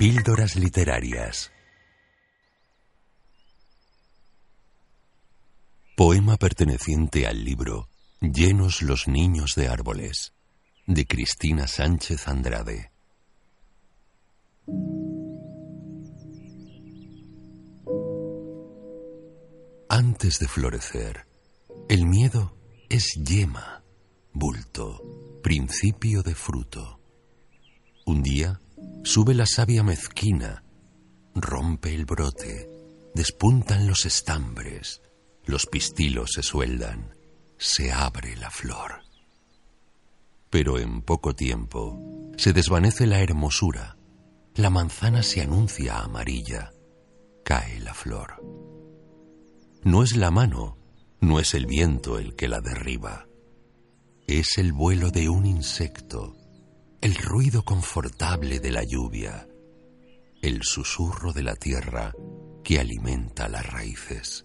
Píldoras literarias. Poema perteneciente al libro Llenos los niños de árboles, de Cristina Sánchez Andrade. Antes de florecer, el miedo es yema, bulto, principio de fruto. Un día sube la savia mezquina, rompe el brote, despuntan los estambres, los pistilos se sueldan, se abre la flor. Pero en poco tiempo se desvanece la hermosura, la manzana se anuncia amarilla, cae la flor. No es la mano, no es el viento el que la derriba. Es el vuelo de un insecto, el ruido confortable de la lluvia, el susurro de la tierra que alimenta las raíces.